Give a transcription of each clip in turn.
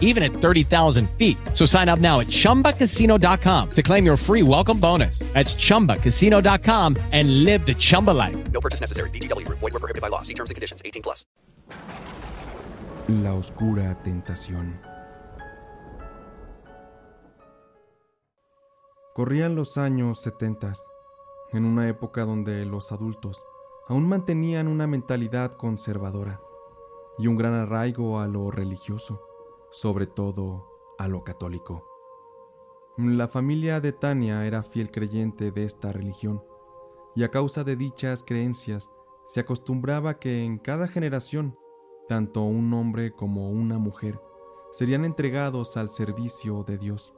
even at 30,000 feet. So sign up now at chumbacasino.com to claim your free welcome bonus. That's chumbacasino.com and live the Chumba life. No purchase necessary. VGW Group. Void were prohibited by law. See terms and conditions. 18 plus. La oscura tentación. Corrían los años setentas, en una época donde los adultos aún mantenían una mentalidad conservadora y un gran arraigo a lo religioso, sobre todo a lo católico. La familia de Tania era fiel creyente de esta religión, y a causa de dichas creencias se acostumbraba que en cada generación, tanto un hombre como una mujer serían entregados al servicio de Dios,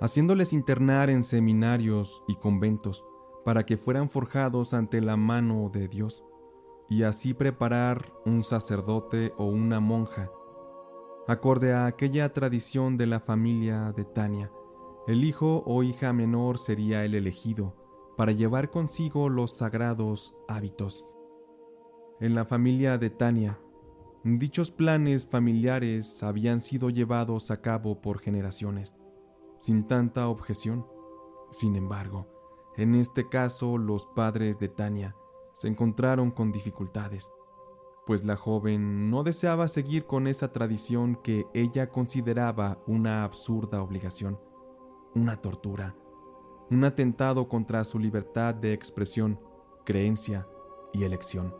haciéndoles internar en seminarios y conventos para que fueran forjados ante la mano de Dios, y así preparar un sacerdote o una monja. Acorde a aquella tradición de la familia de Tania, el hijo o hija menor sería el elegido para llevar consigo los sagrados hábitos. En la familia de Tania, dichos planes familiares habían sido llevados a cabo por generaciones, sin tanta objeción. Sin embargo, en este caso los padres de Tania se encontraron con dificultades, pues la joven no deseaba seguir con esa tradición que ella consideraba una absurda obligación, una tortura, un atentado contra su libertad de expresión, creencia y elección.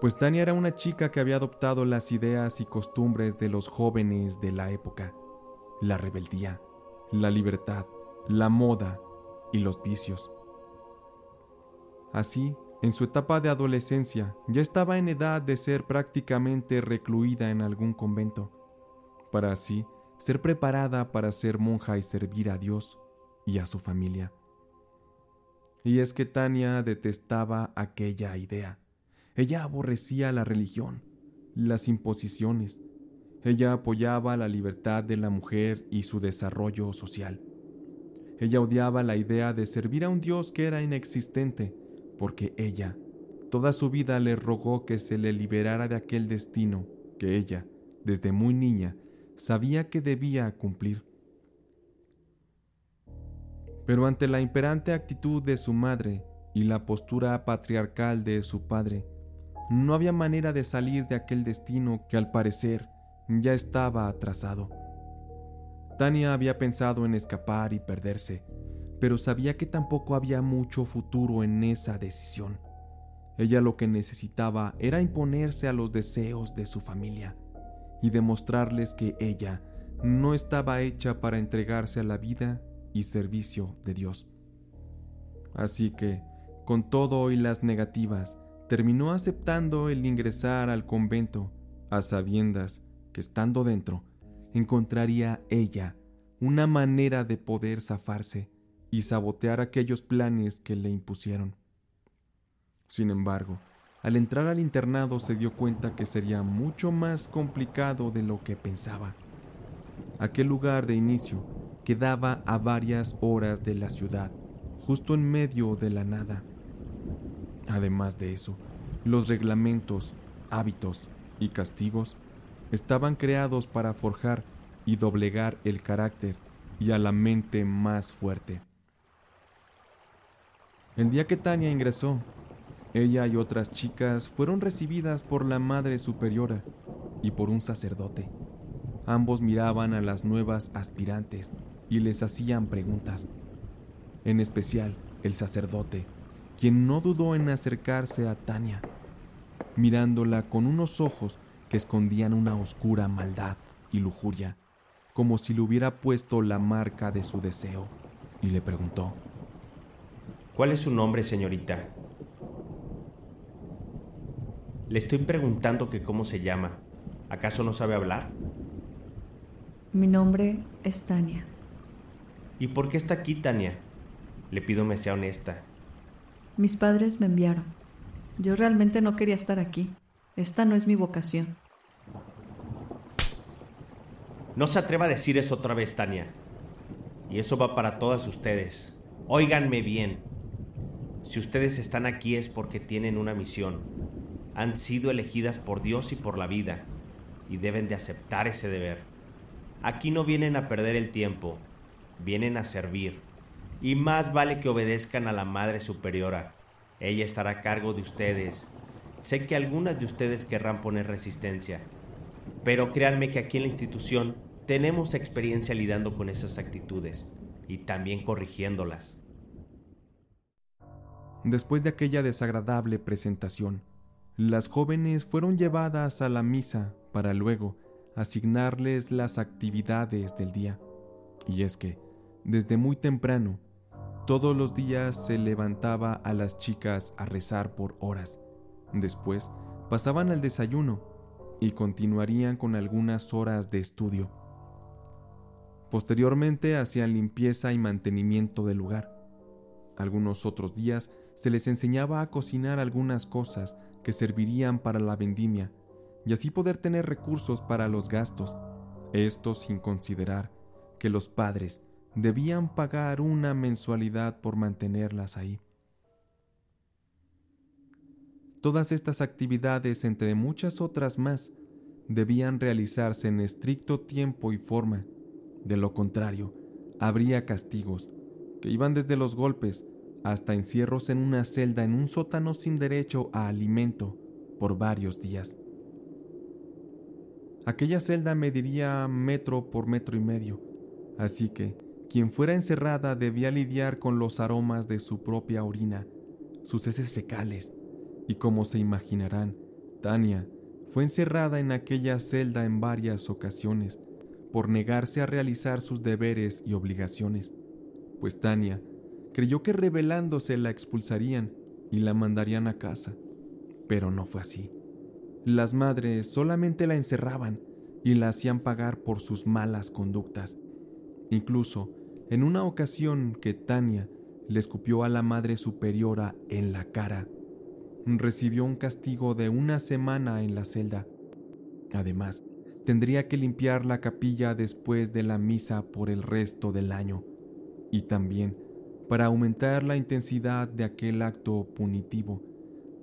Pues Tania era una chica que había adoptado las ideas y costumbres de los jóvenes de la época, la rebeldía, la libertad, la moda y los vicios. Así, en su etapa de adolescencia, ya estaba en edad de ser prácticamente recluida en algún convento, para así ser preparada para ser monja y servir a Dios y a su familia. Y es que Tania detestaba aquella idea. Ella aborrecía la religión, las imposiciones. Ella apoyaba la libertad de la mujer y su desarrollo social. Ella odiaba la idea de servir a un Dios que era inexistente, porque ella, toda su vida le rogó que se le liberara de aquel destino que ella, desde muy niña, sabía que debía cumplir. Pero ante la imperante actitud de su madre y la postura patriarcal de su padre, no había manera de salir de aquel destino que al parecer ya estaba atrasado. Tania había pensado en escapar y perderse, pero sabía que tampoco había mucho futuro en esa decisión. Ella lo que necesitaba era imponerse a los deseos de su familia y demostrarles que ella no estaba hecha para entregarse a la vida y servicio de Dios. Así que, con todo y las negativas, terminó aceptando el ingresar al convento, a sabiendas que estando dentro encontraría ella una manera de poder zafarse y sabotear aquellos planes que le impusieron. Sin embargo, al entrar al internado se dio cuenta que sería mucho más complicado de lo que pensaba. Aquel lugar de inicio quedaba a varias horas de la ciudad, justo en medio de la nada. Además de eso, los reglamentos, hábitos y castigos estaban creados para forjar y doblegar el carácter y a la mente más fuerte. El día que Tania ingresó, ella y otras chicas fueron recibidas por la Madre Superiora y por un sacerdote. Ambos miraban a las nuevas aspirantes y les hacían preguntas. En especial el sacerdote, quien no dudó en acercarse a Tania, mirándola con unos ojos que escondían una oscura maldad y lujuria, como si le hubiera puesto la marca de su deseo, y le preguntó, ¿Cuál es su nombre, señorita? Le estoy preguntando que cómo se llama. ¿Acaso no sabe hablar? Mi nombre es Tania. ¿Y por qué está aquí, Tania? Le pido me sea honesta. Mis padres me enviaron. Yo realmente no quería estar aquí. Esta no es mi vocación. No se atreva a decir eso otra vez, Tania. Y eso va para todas ustedes. Óiganme bien. Si ustedes están aquí es porque tienen una misión. Han sido elegidas por Dios y por la vida. Y deben de aceptar ese deber. Aquí no vienen a perder el tiempo. Vienen a servir. Y más vale que obedezcan a la Madre Superiora. Ella estará a cargo de ustedes. Sé que algunas de ustedes querrán poner resistencia. Pero créanme que aquí en la institución tenemos experiencia lidiando con esas actitudes y también corrigiéndolas. Después de aquella desagradable presentación, las jóvenes fueron llevadas a la misa para luego asignarles las actividades del día. Y es que, desde muy temprano, todos los días se levantaba a las chicas a rezar por horas. Después pasaban al desayuno y continuarían con algunas horas de estudio. Posteriormente hacían limpieza y mantenimiento del lugar. Algunos otros días se les enseñaba a cocinar algunas cosas que servirían para la vendimia y así poder tener recursos para los gastos, esto sin considerar que los padres debían pagar una mensualidad por mantenerlas ahí. Todas estas actividades, entre muchas otras más, debían realizarse en estricto tiempo y forma. De lo contrario, habría castigos, que iban desde los golpes hasta encierros en una celda en un sótano sin derecho a alimento por varios días. Aquella celda mediría metro por metro y medio, así que quien fuera encerrada debía lidiar con los aromas de su propia orina, sus heces fecales, y como se imaginarán, Tania fue encerrada en aquella celda en varias ocasiones por negarse a realizar sus deberes y obligaciones, pues Tania creyó que rebelándose la expulsarían y la mandarían a casa, pero no fue así. Las madres solamente la encerraban y la hacían pagar por sus malas conductas. Incluso en una ocasión que Tania le escupió a la madre superiora en la cara, recibió un castigo de una semana en la celda. Además, tendría que limpiar la capilla después de la misa por el resto del año. Y también, para aumentar la intensidad de aquel acto punitivo,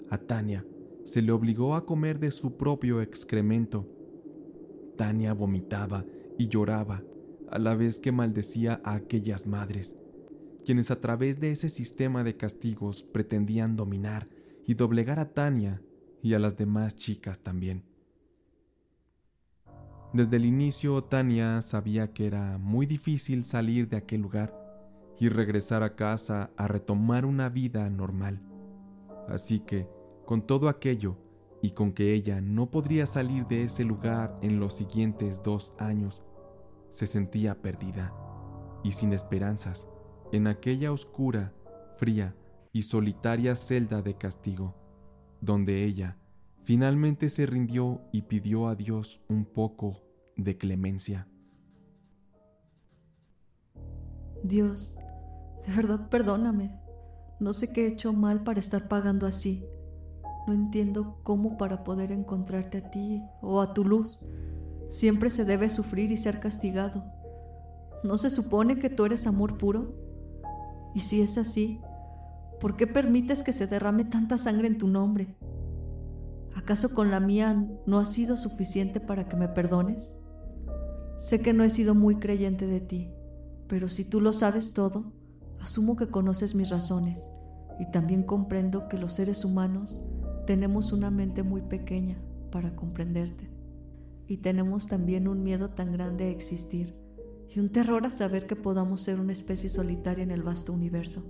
a Tania se le obligó a comer de su propio excremento. Tania vomitaba y lloraba a la vez que maldecía a aquellas madres, quienes a través de ese sistema de castigos pretendían dominar y doblegar a Tania y a las demás chicas también. Desde el inicio Tania sabía que era muy difícil salir de aquel lugar y regresar a casa a retomar una vida normal. Así que con todo aquello, y con que ella no podría salir de ese lugar en los siguientes dos años, se sentía perdida y sin esperanzas en aquella oscura, fría y solitaria celda de castigo, donde ella finalmente se rindió y pidió a Dios un poco de clemencia. Dios, de verdad perdóname. No sé qué he hecho mal para estar pagando así. No entiendo cómo para poder encontrarte a ti o a tu luz siempre se debe sufrir y ser castigado. ¿No se supone que tú eres amor puro? Y si es así, ¿por qué permites que se derrame tanta sangre en tu nombre? ¿Acaso con la mía no ha sido suficiente para que me perdones? Sé que no he sido muy creyente de ti, pero si tú lo sabes todo, asumo que conoces mis razones y también comprendo que los seres humanos tenemos una mente muy pequeña para comprenderte. Y tenemos también un miedo tan grande a existir y un terror a saber que podamos ser una especie solitaria en el vasto universo.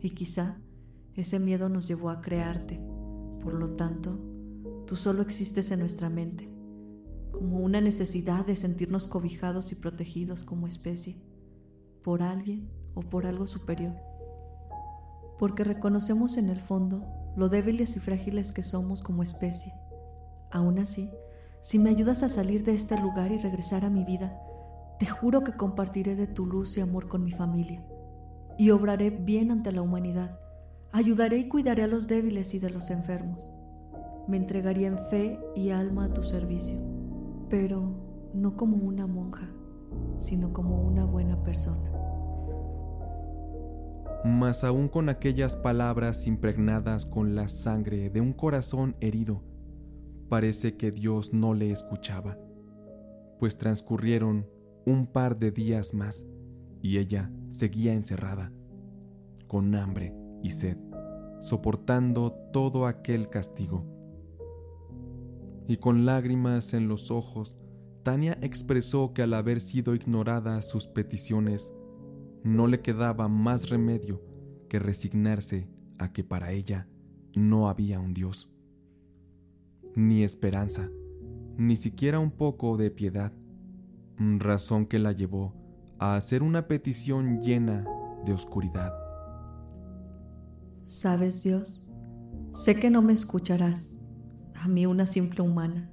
Y quizá ese miedo nos llevó a crearte. Por lo tanto, tú solo existes en nuestra mente, como una necesidad de sentirnos cobijados y protegidos como especie, por alguien o por algo superior. Porque reconocemos en el fondo lo débiles y frágiles que somos como especie. Aún así, si me ayudas a salir de este lugar y regresar a mi vida, te juro que compartiré de tu luz y amor con mi familia y obraré bien ante la humanidad, Ayudaré y cuidaré a los débiles y de los enfermos. Me entregaría en fe y alma a tu servicio, pero no como una monja, sino como una buena persona. Mas aún con aquellas palabras impregnadas con la sangre de un corazón herido, parece que Dios no le escuchaba, pues transcurrieron un par de días más y ella seguía encerrada, con hambre y sed, soportando todo aquel castigo. Y con lágrimas en los ojos, Tania expresó que al haber sido ignoradas sus peticiones, no le quedaba más remedio que resignarse a que para ella no había un Dios, ni esperanza, ni siquiera un poco de piedad, razón que la llevó a hacer una petición llena de oscuridad. ¿Sabes, Dios? Sé que no me escucharás, a mí una simple humana.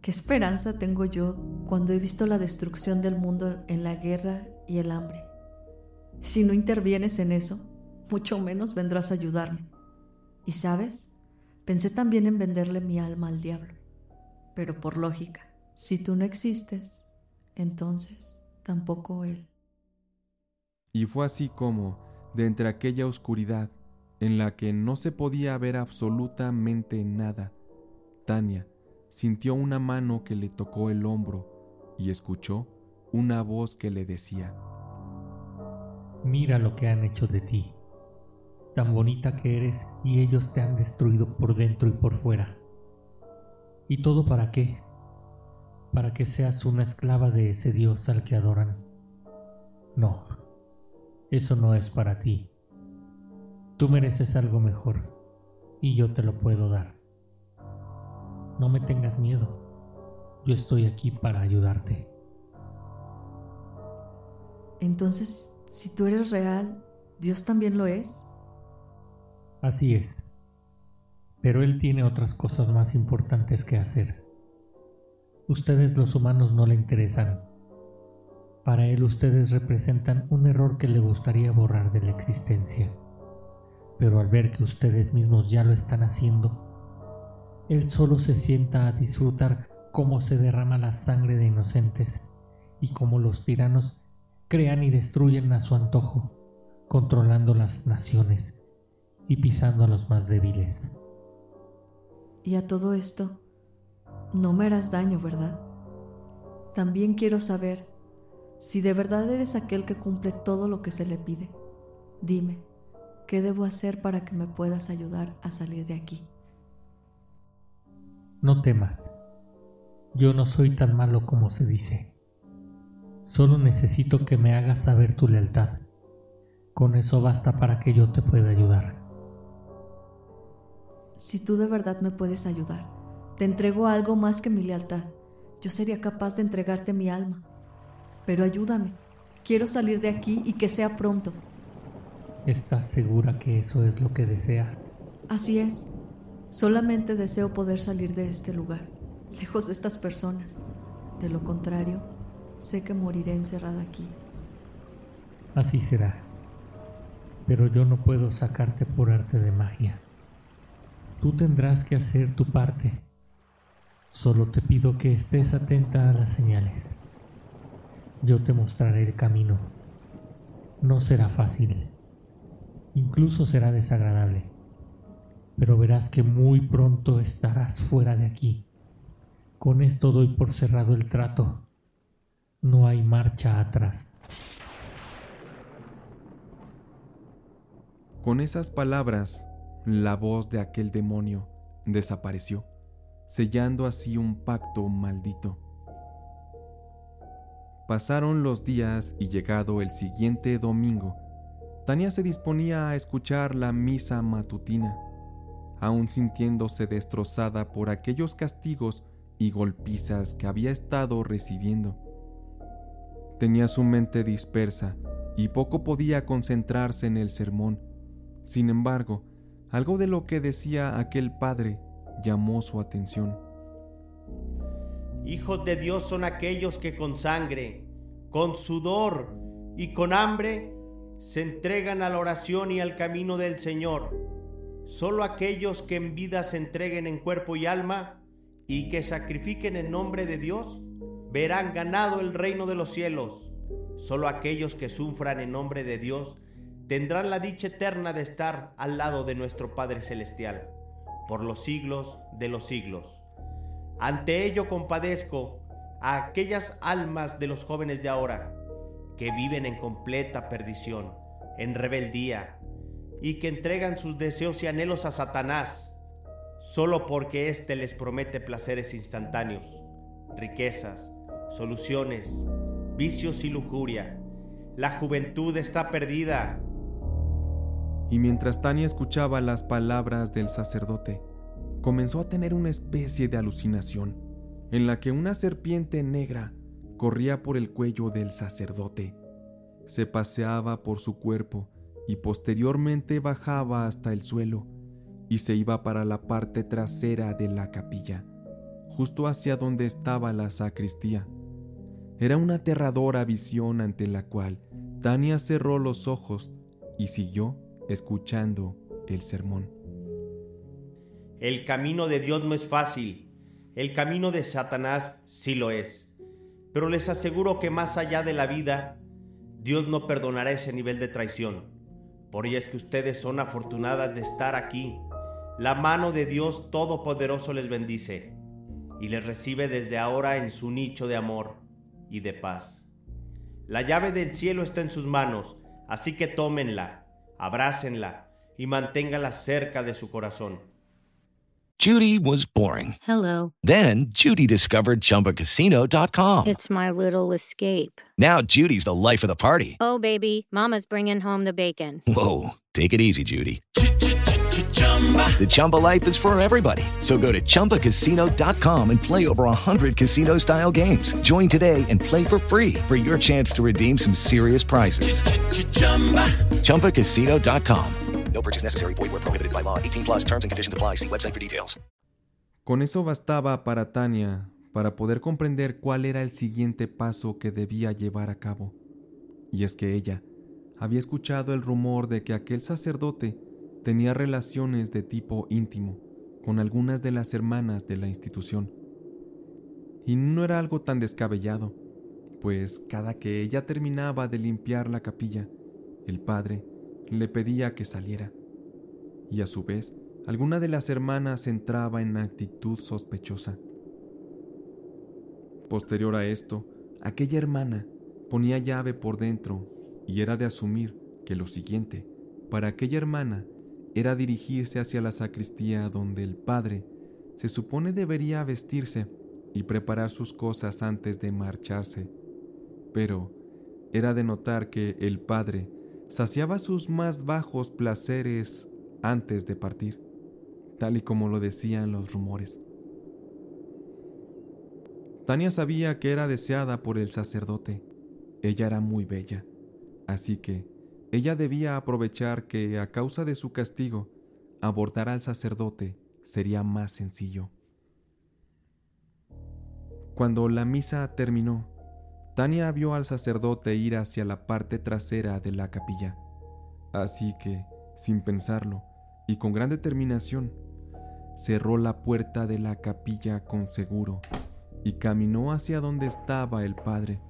¿Qué esperanza tengo yo cuando he visto la destrucción del mundo en la guerra y el hambre? Si no intervienes en eso, mucho menos vendrás a ayudarme. Y sabes, pensé también en venderle mi alma al diablo. Pero por lógica, si tú no existes, entonces tampoco él. Y fue así como, de entre aquella oscuridad en la que no se podía ver absolutamente nada, Tania sintió una mano que le tocó el hombro y escuchó una voz que le decía, Mira lo que han hecho de ti. Tan bonita que eres y ellos te han destruido por dentro y por fuera. ¿Y todo para qué? Para que seas una esclava de ese Dios al que adoran. No, eso no es para ti. Tú mereces algo mejor y yo te lo puedo dar. No me tengas miedo. Yo estoy aquí para ayudarte. Entonces, si tú eres real, ¿Dios también lo es? Así es. Pero Él tiene otras cosas más importantes que hacer. Ustedes los humanos no le interesan. Para Él ustedes representan un error que le gustaría borrar de la existencia. Pero al ver que ustedes mismos ya lo están haciendo, Él solo se sienta a disfrutar cómo se derrama la sangre de inocentes y cómo los tiranos crean y destruyen a su antojo, controlando las naciones y pisando a los más débiles. Y a todo esto, no me harás daño, ¿verdad? También quiero saber si de verdad eres aquel que cumple todo lo que se le pide. Dime, ¿qué debo hacer para que me puedas ayudar a salir de aquí? No temas, yo no soy tan malo como se dice. Solo necesito que me hagas saber tu lealtad. Con eso basta para que yo te pueda ayudar. Si tú de verdad me puedes ayudar, te entrego algo más que mi lealtad. Yo sería capaz de entregarte mi alma. Pero ayúdame. Quiero salir de aquí y que sea pronto. ¿Estás segura que eso es lo que deseas? Así es. Solamente deseo poder salir de este lugar, lejos de estas personas. De lo contrario, sé que moriré encerrada aquí. Así será. Pero yo no puedo sacarte por arte de magia. Tú tendrás que hacer tu parte. Solo te pido que estés atenta a las señales. Yo te mostraré el camino. No será fácil. Incluso será desagradable. Pero verás que muy pronto estarás fuera de aquí. Con esto doy por cerrado el trato. No hay marcha atrás. Con esas palabras, la voz de aquel demonio desapareció, sellando así un pacto maldito. Pasaron los días y llegado el siguiente domingo, Tania se disponía a escuchar la misa matutina, aún sintiéndose destrozada por aquellos castigos y golpizas que había estado recibiendo. Tenía su mente dispersa y poco podía concentrarse en el sermón. Sin embargo, algo de lo que decía aquel padre llamó su atención. Hijos de Dios son aquellos que con sangre, con sudor y con hambre se entregan a la oración y al camino del Señor. Solo aquellos que en vida se entreguen en cuerpo y alma y que sacrifiquen en nombre de Dios verán ganado el reino de los cielos. Solo aquellos que sufran en nombre de Dios tendrán la dicha eterna de estar al lado de nuestro Padre Celestial, por los siglos de los siglos. Ante ello compadezco a aquellas almas de los jóvenes de ahora, que viven en completa perdición, en rebeldía, y que entregan sus deseos y anhelos a Satanás, solo porque éste les promete placeres instantáneos, riquezas, soluciones, vicios y lujuria. La juventud está perdida. Y mientras Tania escuchaba las palabras del sacerdote, comenzó a tener una especie de alucinación, en la que una serpiente negra corría por el cuello del sacerdote, se paseaba por su cuerpo y posteriormente bajaba hasta el suelo y se iba para la parte trasera de la capilla, justo hacia donde estaba la sacristía. Era una aterradora visión ante la cual Tania cerró los ojos y siguió escuchando el sermón. El camino de Dios no es fácil, el camino de Satanás sí lo es, pero les aseguro que más allá de la vida, Dios no perdonará ese nivel de traición. Por ello es que ustedes son afortunadas de estar aquí. La mano de Dios Todopoderoso les bendice y les recibe desde ahora en su nicho de amor y de paz. La llave del cielo está en sus manos, así que tómenla, abrácenla y manténgala cerca de su corazón. Judy was boring. Hello. Then Judy discovered ChumbaCasino.com. It's my little escape. Now Judy's the life of the party. Oh, baby, Mama's bringing home the bacon. Whoa, take it easy, Judy. The Chumba life is for everybody. So go to ChumbaCasino.com and play over 100 casino style games. Join today and play for free for your chance to redeem some serious prizes. ChumbaCasino.com. No purchase necessary. Void where prohibited by law. 18 plus terms and conditions apply. See website for details. Con eso bastaba para Tania para poder comprender cuál era el siguiente paso que debía llevar a cabo. Y es que ella había escuchado el rumor de que aquel sacerdote tenía relaciones de tipo íntimo con algunas de las hermanas de la institución. Y no era algo tan descabellado, pues cada que ella terminaba de limpiar la capilla, el padre le pedía que saliera. Y a su vez, alguna de las hermanas entraba en actitud sospechosa. Posterior a esto, aquella hermana ponía llave por dentro y era de asumir que lo siguiente para aquella hermana era dirigirse hacia la sacristía donde el padre se supone debería vestirse y preparar sus cosas antes de marcharse. Pero era de notar que el padre saciaba sus más bajos placeres antes de partir, tal y como lo decían los rumores. Tania sabía que era deseada por el sacerdote. Ella era muy bella, así que ella debía aprovechar que, a causa de su castigo, abordar al sacerdote sería más sencillo. Cuando la misa terminó, Tania vio al sacerdote ir hacia la parte trasera de la capilla, así que, sin pensarlo y con gran determinación, cerró la puerta de la capilla con seguro y caminó hacia donde estaba el padre.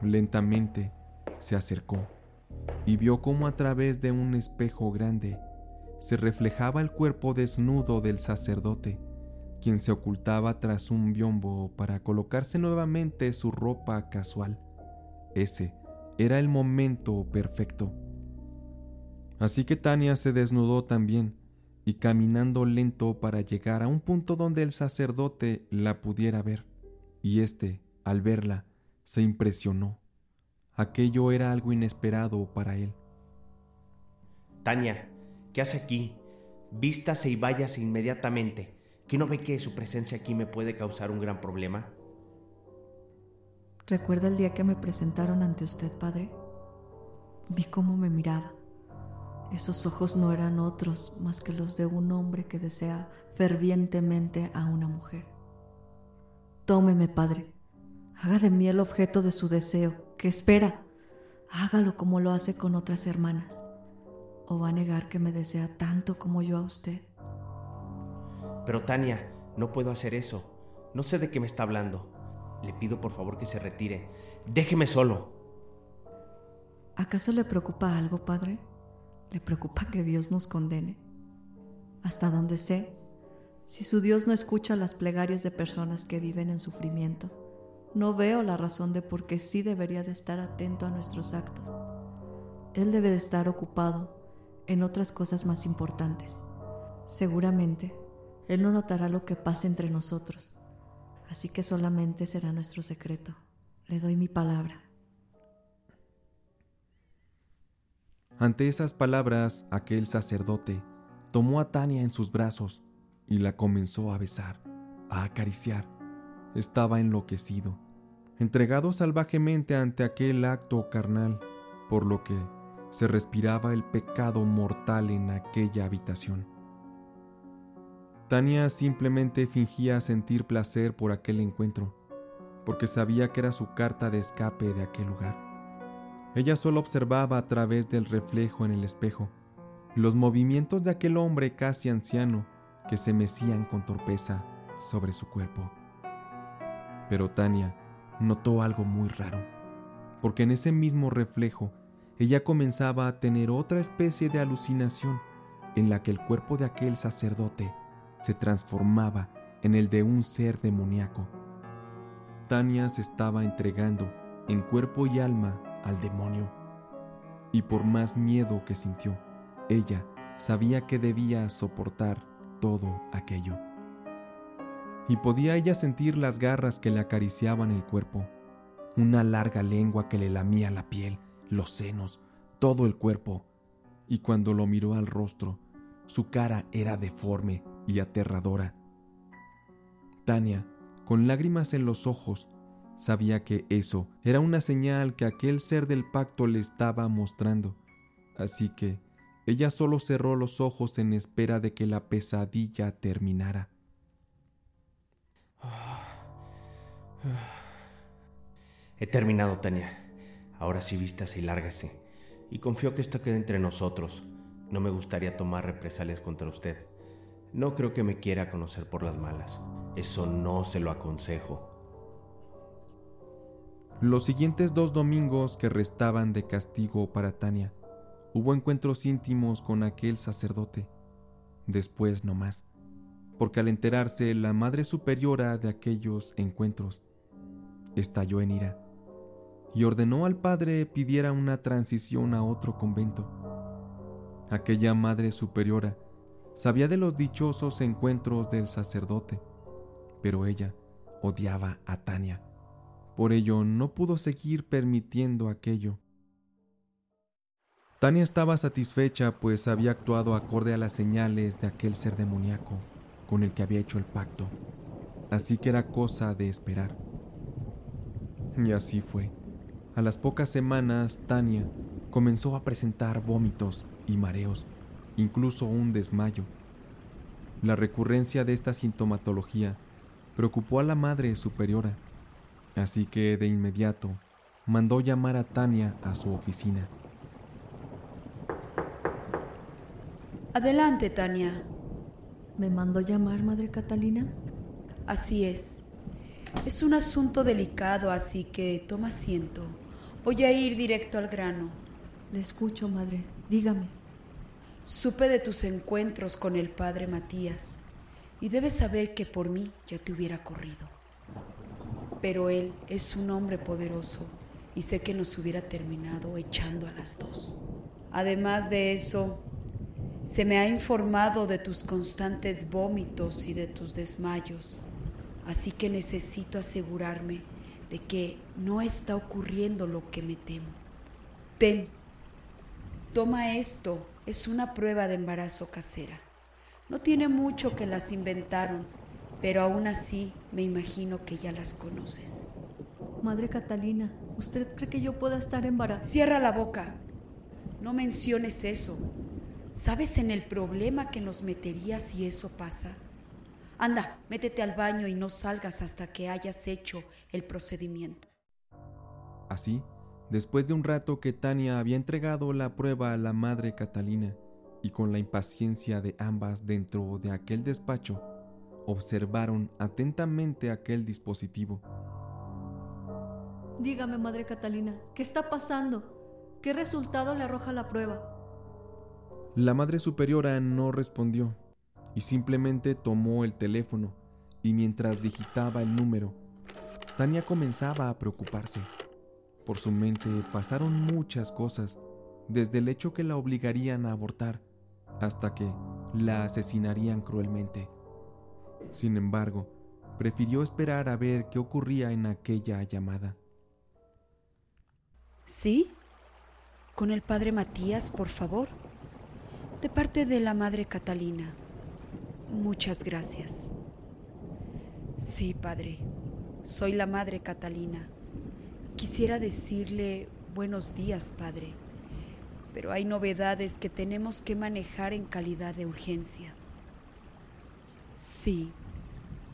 Lentamente se acercó y vio cómo a través de un espejo grande se reflejaba el cuerpo desnudo del sacerdote, quien se ocultaba tras un biombo para colocarse nuevamente su ropa casual. Ese era el momento perfecto. Así que Tania se desnudó también y caminando lento para llegar a un punto donde el sacerdote la pudiera ver. Y éste, al verla, se impresionó. Aquello era algo inesperado para él. Tania, ¿qué hace aquí? Vístase y váyase inmediatamente. ¿Que no ve que su presencia aquí me puede causar un gran problema? ¿Recuerda el día que me presentaron ante usted, padre? Vi cómo me miraba. Esos ojos no eran otros más que los de un hombre que desea fervientemente a una mujer. Tómeme, padre. Haga de mí el objeto de su deseo. ¿Qué espera? Hágalo como lo hace con otras hermanas. ¿O va a negar que me desea tanto como yo a usted? Pero Tania, no puedo hacer eso. No sé de qué me está hablando. Le pido por favor que se retire. Déjeme solo. ¿Acaso le preocupa algo, padre? ¿Le preocupa que Dios nos condene? Hasta donde sé, si su Dios no escucha las plegarias de personas que viven en sufrimiento, no veo la razón de por qué sí debería de estar atento a nuestros actos. Él debe de estar ocupado en otras cosas más importantes. Seguramente, Él no notará lo que pasa entre nosotros, así que solamente será nuestro secreto. Le doy mi palabra. Ante esas palabras, aquel sacerdote tomó a Tania en sus brazos y la comenzó a besar, a acariciar. Estaba enloquecido, entregado salvajemente ante aquel acto carnal, por lo que se respiraba el pecado mortal en aquella habitación. Tania simplemente fingía sentir placer por aquel encuentro, porque sabía que era su carta de escape de aquel lugar. Ella solo observaba a través del reflejo en el espejo los movimientos de aquel hombre casi anciano que se mecían con torpeza sobre su cuerpo. Pero Tania notó algo muy raro, porque en ese mismo reflejo ella comenzaba a tener otra especie de alucinación en la que el cuerpo de aquel sacerdote se transformaba en el de un ser demoníaco. Tania se estaba entregando en cuerpo y alma al demonio. Y por más miedo que sintió, ella sabía que debía soportar todo aquello. Y podía ella sentir las garras que le acariciaban el cuerpo, una larga lengua que le lamía la piel, los senos, todo el cuerpo. Y cuando lo miró al rostro, su cara era deforme y aterradora. Tania, con lágrimas en los ojos, Sabía que eso era una señal que aquel ser del pacto le estaba mostrando, así que ella solo cerró los ojos en espera de que la pesadilla terminara. He terminado, Tania. Ahora sí vístase y lárgase. Y confío que esto quede entre nosotros. No me gustaría tomar represalias contra usted. No creo que me quiera conocer por las malas. Eso no se lo aconsejo. Los siguientes dos domingos que restaban de castigo para Tania, hubo encuentros íntimos con aquel sacerdote. Después no más, porque al enterarse la Madre Superiora de aquellos encuentros, estalló en ira y ordenó al padre pidiera una transición a otro convento. Aquella Madre Superiora sabía de los dichosos encuentros del sacerdote, pero ella odiaba a Tania por ello no pudo seguir permitiendo aquello. Tania estaba satisfecha pues había actuado acorde a las señales de aquel ser demoníaco con el que había hecho el pacto, así que era cosa de esperar. Y así fue. A las pocas semanas, Tania comenzó a presentar vómitos y mareos, incluso un desmayo. La recurrencia de esta sintomatología preocupó a la madre superiora, Así que de inmediato mandó llamar a Tania a su oficina. Adelante, Tania. ¿Me mandó llamar, Madre Catalina? Así es. Es un asunto delicado, así que toma asiento. Voy a ir directo al grano. Le escucho, Madre. Dígame. Supe de tus encuentros con el padre Matías y debes saber que por mí ya te hubiera corrido pero Él es un hombre poderoso y sé que nos hubiera terminado echando a las dos. Además de eso, se me ha informado de tus constantes vómitos y de tus desmayos, así que necesito asegurarme de que no está ocurriendo lo que me temo. Ten, toma esto, es una prueba de embarazo casera. No tiene mucho que las inventaron pero aún así me imagino que ya las conoces. Madre Catalina, ¿usted cree que yo pueda estar embarazada? Cierra la boca. No menciones eso. ¿Sabes en el problema que nos metería si eso pasa? Anda, métete al baño y no salgas hasta que hayas hecho el procedimiento. Así, Después de un rato que Tania había entregado la prueba a la madre Catalina y con la impaciencia de ambas dentro de aquel despacho, observaron atentamente aquel dispositivo. Dígame, madre Catalina, ¿qué está pasando? ¿Qué resultado le arroja la prueba? La madre superiora no respondió y simplemente tomó el teléfono y mientras digitaba el número, Tania comenzaba a preocuparse. Por su mente pasaron muchas cosas, desde el hecho que la obligarían a abortar hasta que la asesinarían cruelmente. Sin embargo, prefirió esperar a ver qué ocurría en aquella llamada. ¿Sí? Con el padre Matías, por favor. De parte de la madre Catalina. Muchas gracias. Sí, padre. Soy la madre Catalina. Quisiera decirle buenos días, padre, pero hay novedades que tenemos que manejar en calidad de urgencia. Sí,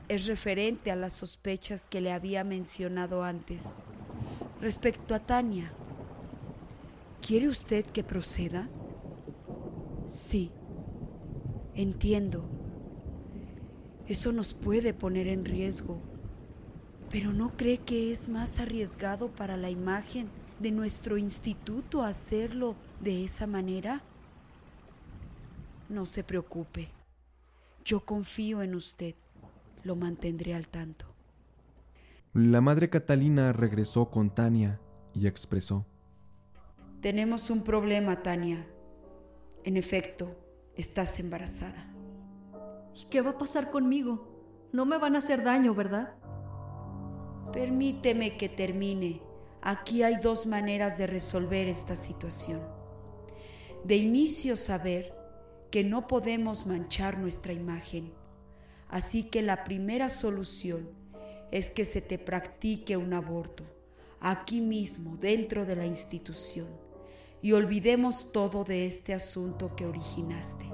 es referente a las sospechas que le había mencionado antes. Respecto a Tania, ¿quiere usted que proceda? Sí, entiendo. Eso nos puede poner en riesgo pero ¿no cree que es más arriesgado para la imagen de nuestro instituto hacerlo de esa manera? No se preocupe. Yo confío en usted. Lo mantendré al tanto. La madre Catalina regresó con Tania y expresó. Tenemos un problema, Tania. En efecto, estás embarazada. ¿Y qué va a pasar conmigo? No me van a hacer daño, ¿verdad? Permíteme que termine. Aquí hay dos maneras de resolver esta situación. De inicio saber que no podemos manchar nuestra imagen. Así que la primera solución es que se te practique un aborto, aquí mismo, dentro de la institución, y olvidemos todo de este asunto que originaste.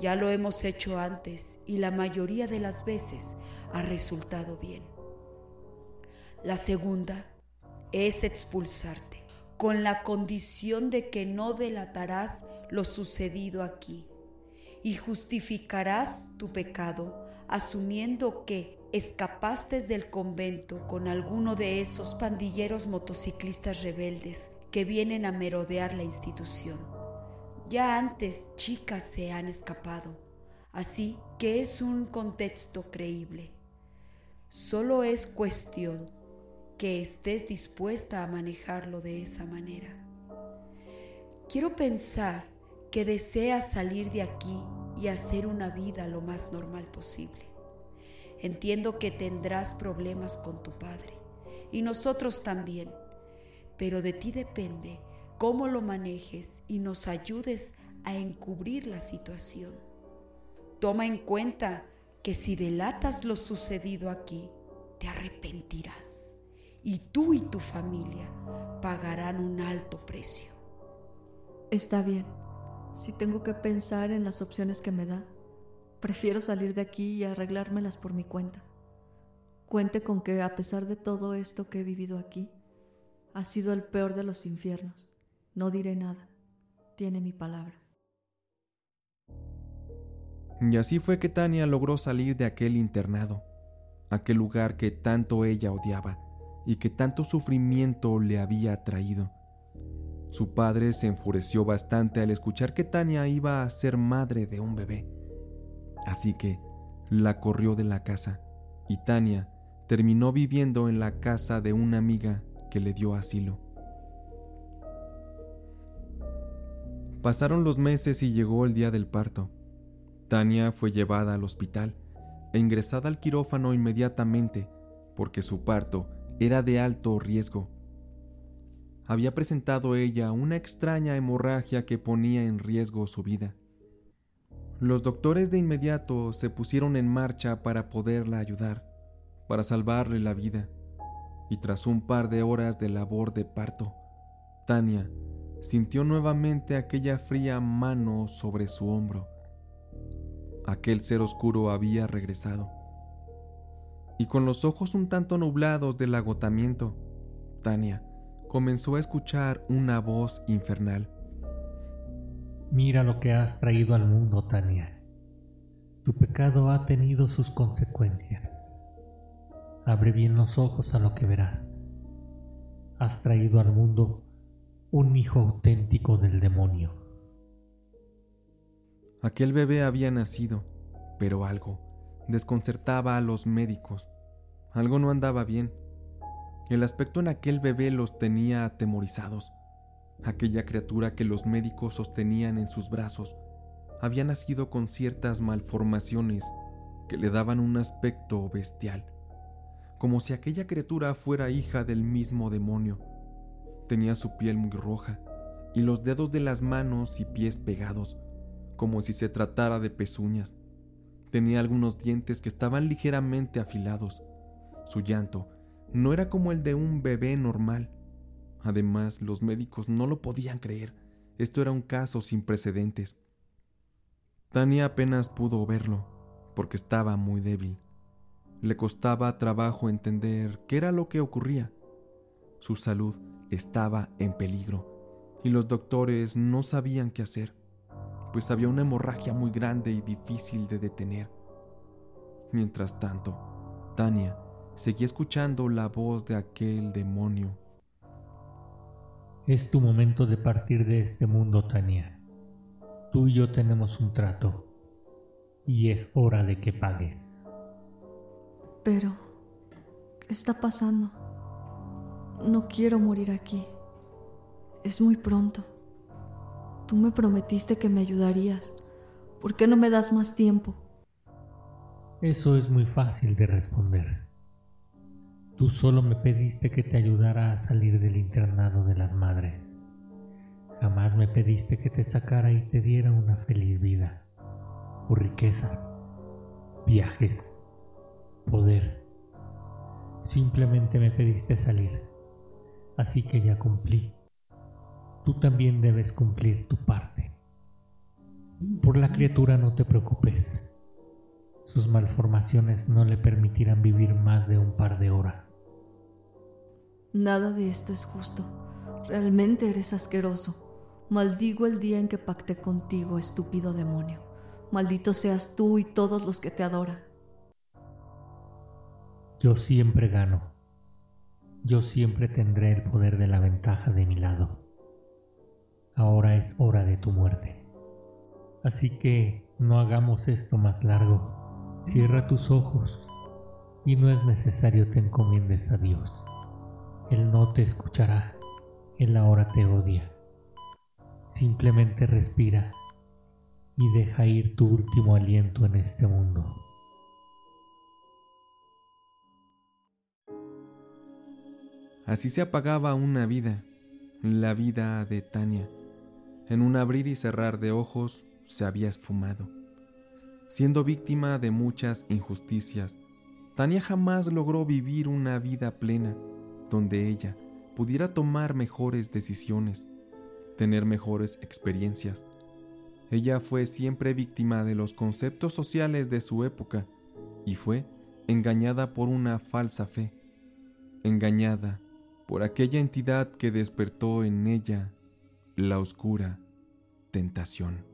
Ya lo hemos hecho antes y la mayoría de las veces ha resultado bien. La segunda es expulsarte, con la condición de que no delatarás lo sucedido aquí y justificarás tu pecado asumiendo que escapaste del convento con alguno de esos pandilleros motociclistas rebeldes que vienen a merodear la institución. Ya antes chicas se han escapado, así que es un contexto creíble. Solo es cuestión que estés dispuesta a manejarlo de esa manera. Quiero pensar que deseas salir de aquí y hacer una vida lo más normal posible. Entiendo que tendrás problemas con tu padre y nosotros también, pero de ti depende cómo lo manejes y nos ayudes a encubrir la situación. Toma en cuenta que si delatas lo sucedido aquí, te arrepentirás y tú y tu familia pagarán un alto precio. Está bien. Si tengo que pensar en las opciones que me da, prefiero salir de aquí y arreglármelas por mi cuenta. Cuente con que a pesar de todo esto que he vivido aquí, ha sido el peor de los infiernos. No diré nada. Tiene mi palabra. Y así fue que Tania logró salir de aquel internado, aquel lugar que tanto ella odiaba y que tanto sufrimiento le había traído. Su padre se enfureció bastante al escuchar que Tania iba a ser madre de un bebé. Así que la corrió de la casa y Tania terminó viviendo en la casa de una amiga que le dio asilo. Pasaron los meses y llegó el día del parto. Tania fue llevada al hospital e ingresada al quirófano inmediatamente porque su parto era de alto riesgo. Había presentado ella una extraña hemorragia que ponía en riesgo su vida. Los doctores de inmediato se pusieron en marcha para poderla ayudar, para salvarle la vida, y tras un par de horas de labor de parto, Tania sintió nuevamente aquella fría mano sobre su hombro. Aquel ser oscuro había regresado y con los ojos un tanto nublados del agotamiento, Tania comenzó a escuchar una voz infernal. Mira lo que has traído al mundo, Tania. Tu pecado ha tenido sus consecuencias. Abre bien los ojos a lo que verás. Has traído al mundo un hijo auténtico del demonio. Aquel bebé había nacido, pero algo desconcertaba a los médicos. Algo no andaba bien. El aspecto en aquel bebé los tenía atemorizados. Aquella criatura que los médicos sostenían en sus brazos había nacido con ciertas malformaciones que le daban un aspecto bestial, como si aquella criatura fuera hija del mismo demonio. Tenía su piel muy roja y los dedos de las manos y pies pegados, como si se tratara de pezuñas. Tenía algunos dientes que estaban ligeramente afilados. Su llanto no era como el de un bebé normal. Además, los médicos no lo podían creer. Esto era un caso sin precedentes. Tania apenas pudo verlo, porque estaba muy débil. Le costaba trabajo entender qué era lo que ocurría. Su salud estaba en peligro, y los doctores no sabían qué hacer pues había una hemorragia muy grande y difícil de detener. Mientras tanto, Tania seguía escuchando la voz de aquel demonio. Es tu momento de partir de este mundo, Tania. Tú y yo tenemos un trato, y es hora de que pagues. Pero, ¿qué está pasando? No quiero morir aquí. Es muy pronto. Tú me prometiste que me ayudarías. ¿Por qué no me das más tiempo? Eso es muy fácil de responder. Tú solo me pediste que te ayudara a salir del internado de las madres. Jamás me pediste que te sacara y te diera una feliz vida, o riquezas, viajes, poder. Simplemente me pediste salir, así que ya cumplí tú también debes cumplir tu parte. Por la criatura no te preocupes. Sus malformaciones no le permitirán vivir más de un par de horas. Nada de esto es justo. Realmente eres asqueroso. Maldigo el día en que pacté contigo, estúpido demonio. Maldito seas tú y todos los que te adoran. Yo siempre gano. Yo siempre tendré el poder de la ventaja de mi lado ahora es hora de tu muerte. Así que no hagamos esto más largo. Cierra tus ojos y no es necesario te encomiendes a Dios. Él no te escuchará, Él ahora te odia. Simplemente respira y deja ir tu último aliento en este mundo. Así se apagaba una vida, la vida de Tania en un abrir y cerrar de ojos, se había esfumado. Siendo víctima de muchas injusticias, Tania jamás logró vivir una vida plena, donde ella pudiera tomar mejores decisiones, tener mejores experiencias. Ella fue siempre víctima de los conceptos sociales de su época y fue engañada por una falsa fe, engañada por aquella entidad que despertó en ella la oscura tentación.